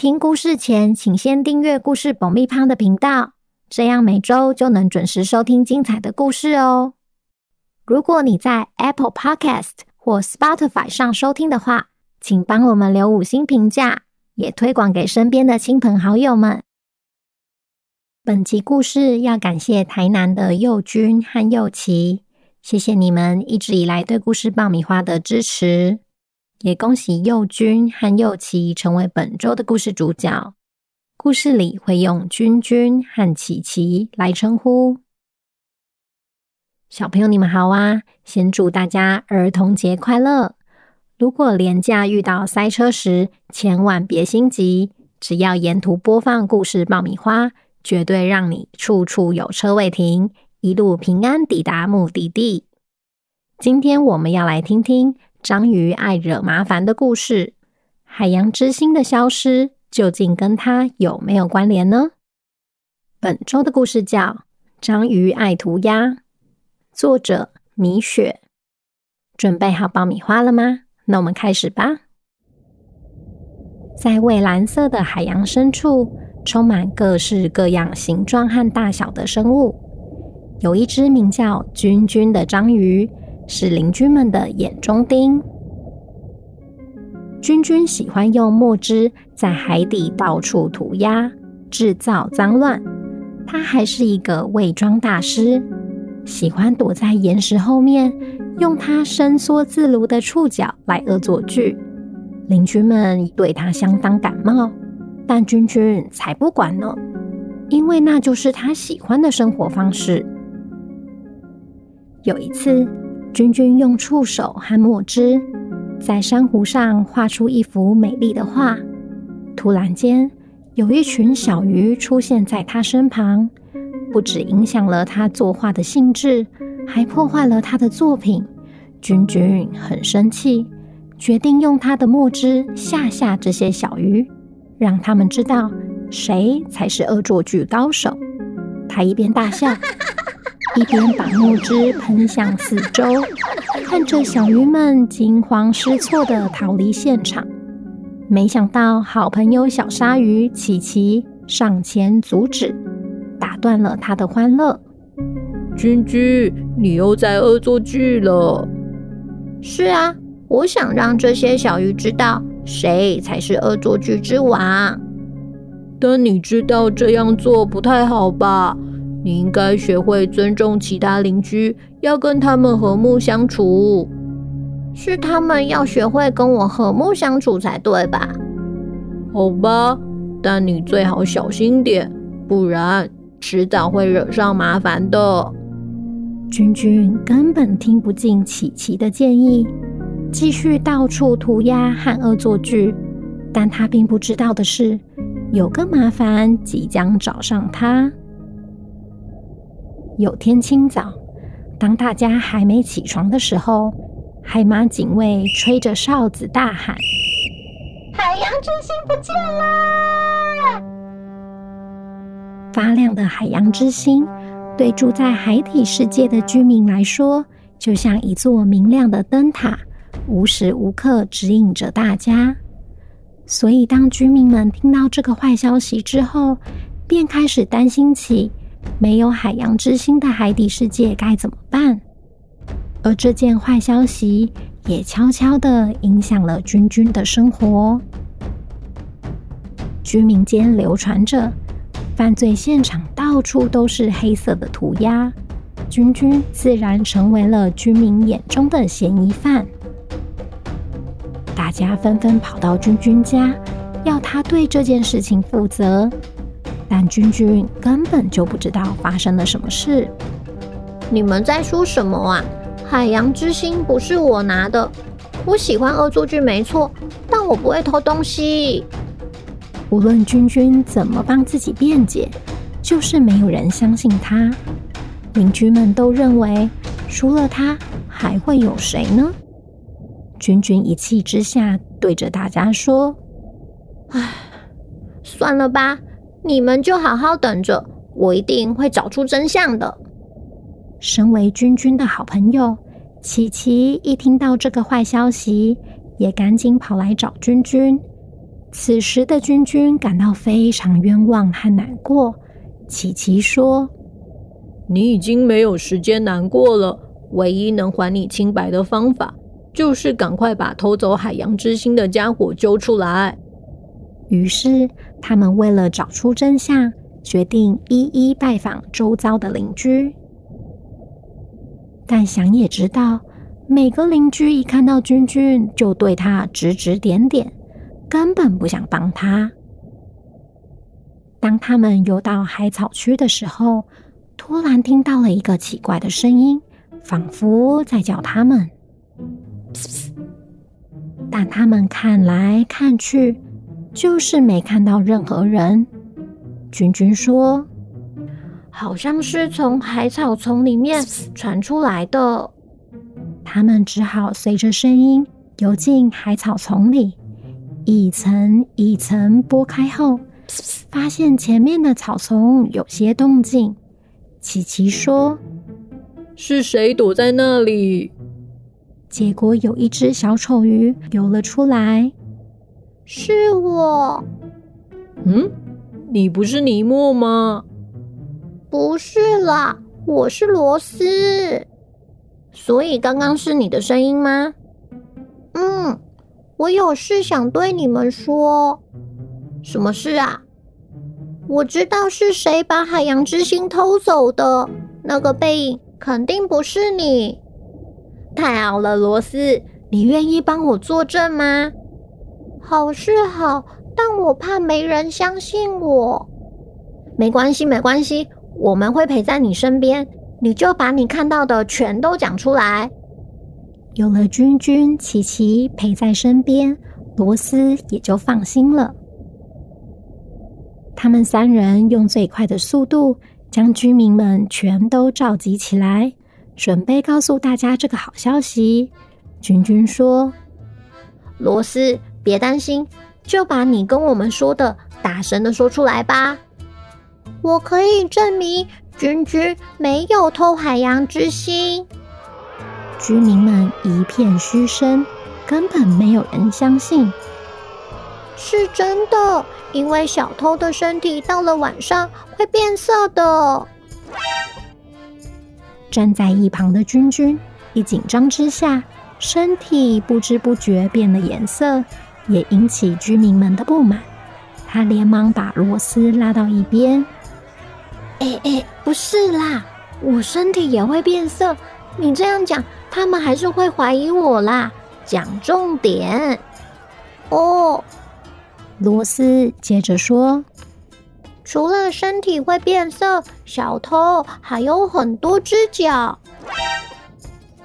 听故事前，请先订阅故事爆米花的频道，这样每周就能准时收听精彩的故事哦。如果你在 Apple Podcast 或 Spotify 上收听的话，请帮我们留五星评价，也推广给身边的亲朋好友们。本集故事要感谢台南的佑君和佑琪，谢谢你们一直以来对故事爆米花的支持。也恭喜佑君和佑琪成为本周的故事主角。故事里会用君君和琪琪来称呼。小朋友，你们好啊！先祝大家儿童节快乐。如果连假遇到塞车时，千万别心急，只要沿途播放故事爆米花，绝对让你处处有车位停，一路平安抵达目的地。今天我们要来听听。章鱼爱惹麻烦的故事，海洋之心的消失究竟跟它有没有关联呢？本周的故事叫《章鱼爱涂鸦》，作者米雪。准备好爆米花了吗？那我们开始吧。在蔚蓝色的海洋深处，充满各式各样形状和大小的生物。有一只名叫君君的章鱼。是邻居们的眼中钉。君君喜欢用墨汁在海底到处涂鸦，制造脏乱。他还是一个伪装大师，喜欢躲在岩石后面，用他伸缩自如的触角来恶作剧。邻居们对他相当感冒，但君君才不管呢，因为那就是他喜欢的生活方式。有一次，君君用触手和墨汁在珊瑚上画出一幅美丽的画。突然间，有一群小鱼出现在他身旁，不止影响了他作画的兴致，还破坏了他的作品。君君很生气，决定用他的墨汁吓吓这些小鱼，让他们知道谁才是恶作剧高手。他一边大笑。一边把墨汁喷向四周，看着小鱼们惊慌失措地逃离现场。没想到，好朋友小鲨鱼琪琪上前阻止，打断了他的欢乐。君君，你又在恶作剧了。是啊，我想让这些小鱼知道谁才是恶作剧之王。但你知道这样做不太好吧？你应该学会尊重其他邻居，要跟他们和睦相处。是他们要学会跟我和睦相处才对吧？好吧，但你最好小心点，不然迟早会惹上麻烦的。君君根本听不进琪琪的建议，继续到处涂鸦和恶作剧。但他并不知道的是，有个麻烦即将找上他。有天清早，当大家还没起床的时候，海马警卫吹着哨子大喊：“海洋之心不见啦！”发亮的海洋之心，对住在海底世界的居民来说，就像一座明亮的灯塔，无时无刻指引着大家。所以，当居民们听到这个坏消息之后，便开始担心起。没有海洋之心的海底世界该怎么办？而这件坏消息也悄悄地影响了君君的生活。居民间流传着，犯罪现场到处都是黑色的涂鸦，君君自然成为了居民眼中的嫌疑犯。大家纷纷跑到君君家，要他对这件事情负责。但君君根本就不知道发生了什么事。你们在说什么啊？海洋之心不是我拿的，我喜欢恶作剧没错，但我不会偷东西。无论君君怎么帮自己辩解，就是没有人相信他。邻居们都认为，除了他，还会有谁呢？君君一气之下，对着大家说：“唉，算了吧，你们就好好等着，我一定会找出真相的。”身为君君的好朋友，琪琪一听到这个坏消息，也赶紧跑来找君君。此时的君君感到非常冤枉和难过。琪琪说：“你已经没有时间难过了，唯一能还你清白的方法，就是赶快把偷走海洋之心的家伙揪出来。”于是，他们为了找出真相，决定一一拜访周遭的邻居。但想也知道，每个邻居一看到君君，就对他指指点点。根本不想帮他。当他们游到海草区的时候，突然听到了一个奇怪的声音，仿佛在叫他们。但他们看来看去，就是没看到任何人。君君说：“好像是从海草丛里面传出来的。”他们只好随着声音游进海草丛里。一层一层剥开后，发现前面的草丛有些动静。琪琪说：“是谁躲在那里？”结果有一只小丑鱼游了出来。是我。嗯，你不是尼莫吗？不是啦，我是罗斯。所以刚刚是你的声音吗？嗯。我有事想对你们说。什么事啊？我知道是谁把海洋之心偷走的，那个背影肯定不是你。太好了，罗斯，你愿意帮我作证吗？好是好，但我怕没人相信我。没关系，没关系，我们会陪在你身边。你就把你看到的全都讲出来。有了君君、琪琪陪在身边，罗斯也就放心了。他们三人用最快的速度将居民们全都召集起来，准备告诉大家这个好消息。君君说：“罗斯，别担心，就把你跟我们说的大声的说出来吧。我可以证明，君君没有偷海洋之心。”居民们一片嘘声，根本没有人相信。是真的，因为小偷的身体到了晚上会变色的。站在一旁的君君一紧张之下，身体不知不觉变了颜色，也引起居民们的不满。他连忙把罗斯拉到一边：“哎哎，不是啦，我身体也会变色。你这样讲。”他们还是会怀疑我啦。讲重点哦，罗斯接着说：“除了身体会变色，小偷还有很多只脚。”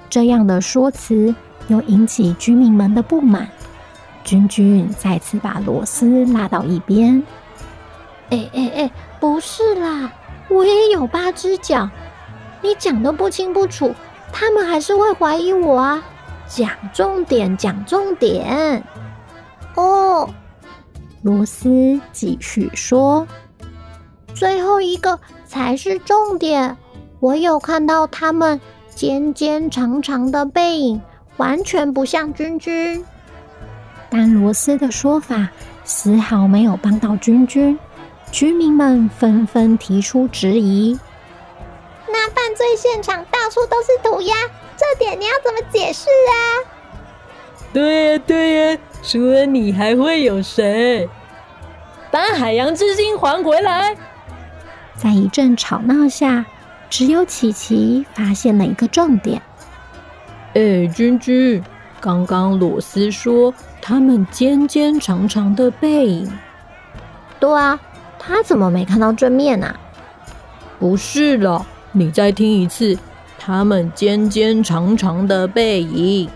这样的说辞又引起居民们的不满。君君再次把螺丝拉到一边：“哎哎哎，不是啦，我也有八只脚，你讲得不清不楚。”他们还是会怀疑我啊！讲重点，讲重点。哦，螺丝继续说：“最后一个才是重点。我有看到他们尖尖长长的背影，完全不像君君。”但罗斯的说法丝毫没有帮到君君，居民们纷纷提出质疑。那犯罪现场到处都是涂鸦，这点你要怎么解释啊？对呀对呀，除了你还会有谁？把海洋之心还回来！在一阵吵闹下，只有琪琪发现了一个重点。哎，君君，刚刚罗斯说他们尖尖长长的背影。对啊，他怎么没看到正面啊？不是了。你再听一次，他们尖尖长长的背影。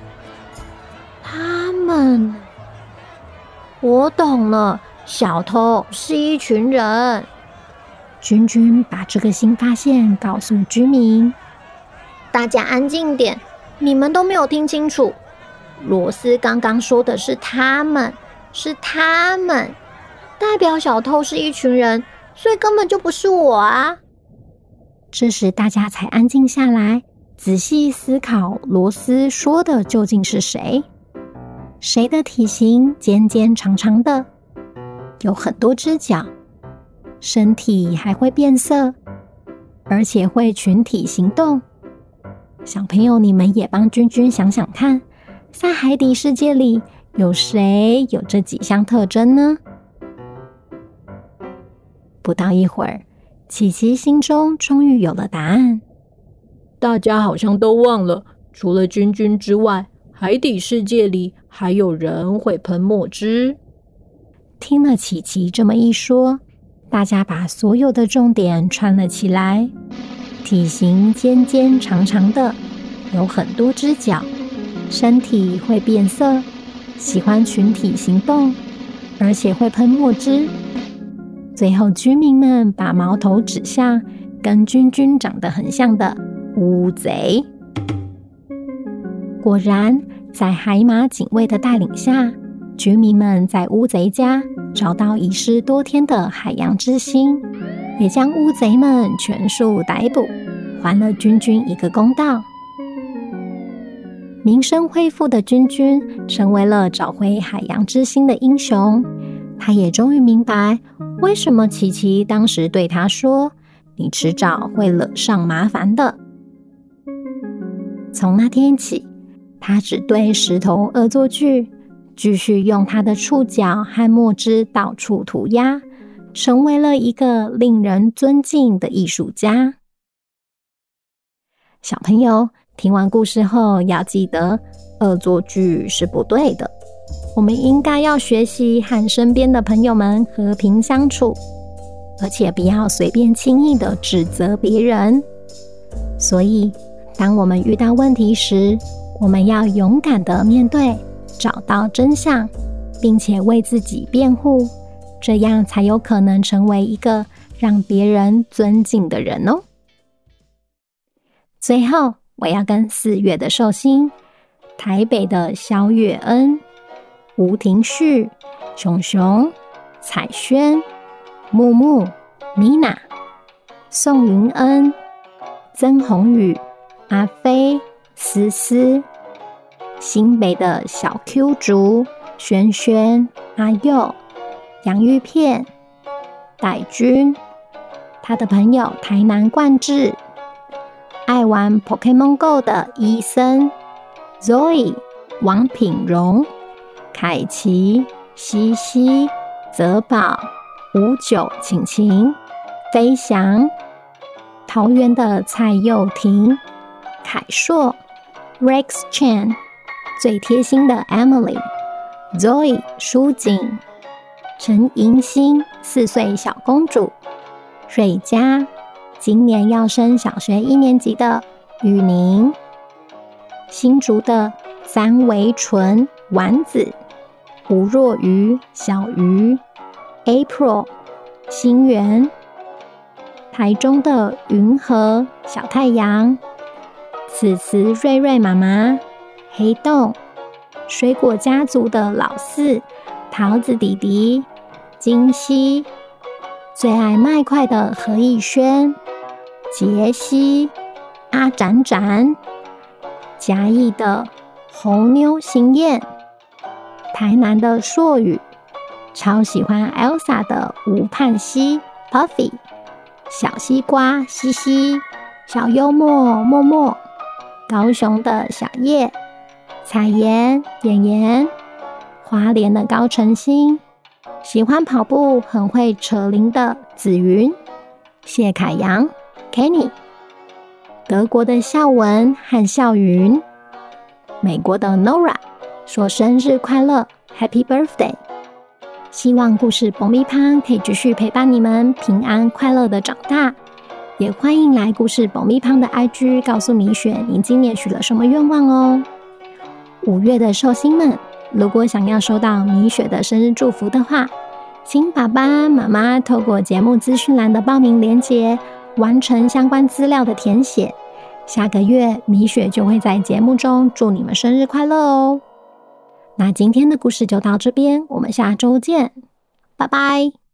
他们，我懂了，小偷是一群人。君君把这个新发现告诉居民。大家安静点，你们都没有听清楚。罗斯刚刚说的是他们，是他们，代表小偷是一群人，所以根本就不是我啊。这时大家才安静下来，仔细思考罗斯说的究竟是谁？谁的体型尖尖长长的，有很多只脚，身体还会变色，而且会群体行动。小朋友，你们也帮君君想想看，在海底世界里有谁有这几项特征呢？不到一会儿，琪琪心中终于有了答案。大家好像都忘了，除了君君之外，海底世界里还有人会喷墨汁。听了琪琪这么一说，大家把所有的重点串了起来。体型尖尖长长的，有很多只脚，身体会变色，喜欢群体行动，而且会喷墨汁。最后，居民们把矛头指向跟君君长得很像的乌贼。果然，在海马警卫的带领下，居民们在乌贼家找到遗失多天的海洋之心。也将乌贼们全数逮捕，还了君君一个公道。名声恢复的君君成为了找回海洋之心的英雄。他也终于明白，为什么琪琪当时对他说：“你迟早会惹上麻烦的。”从那天起，他只对石头恶作剧，继续用他的触角和墨汁到处涂鸦。成为了一个令人尊敬的艺术家。小朋友，听完故事后要记得，恶作剧是不对的。我们应该要学习和身边的朋友们和平相处，而且不要随便轻易的指责别人。所以，当我们遇到问题时，我们要勇敢的面对，找到真相，并且为自己辩护。这样才有可能成为一个让别人尊敬的人哦。最后，我要跟四月的寿星、台北的萧月恩、吴廷旭、熊熊、彩萱、木木、米娜、宋云恩、曾宏宇、阿飞、思思、新北的小 Q 竹、轩轩、阿佑。洋芋片、岱君，他的朋友台南冠志，爱玩 Pokemon Go 的医生、Zoe、王品荣、凯奇、西西、泽宝、五九、晴晴、飞翔，桃园的蔡佑婷、凯硕、Rex Chan 最贴心的 Emily、Zoe、舒锦。陈银星，四岁小公主；瑞佳，今年要升小学一年级的雨宁；新竹的三维纯、丸子；吴若愚，小鱼；April，新源；台中的云和，小太阳；此慈瑞瑞妈妈；黑洞；水果家族的老四。桃子弟弟、金熙，最爱麦块的何以轩、杰西、阿展展，嘉义的红妞新燕，台南的硕宇，超喜欢 Elsa 的吴盼熙、Puffy，小西瓜西西，小幽默默默，高雄的小叶、彩妍妍妍。花莲的高晨星，喜欢跑步、很会扯铃的紫云，谢凯阳、Kenny，德国的孝文和孝云，美国的 Nora 说生日快乐，Happy Birthday！希望故事爆米花可以继续陪伴你们平安快乐的长大，也欢迎来故事爆米花的 IG 告诉米雪您今年许了什么愿望哦。五月的寿星们。如果想要收到米雪的生日祝福的话，请爸爸妈妈透过节目资讯栏的报名链接，完成相关资料的填写。下个月米雪就会在节目中祝你们生日快乐哦。那今天的故事就到这边，我们下周见，拜拜。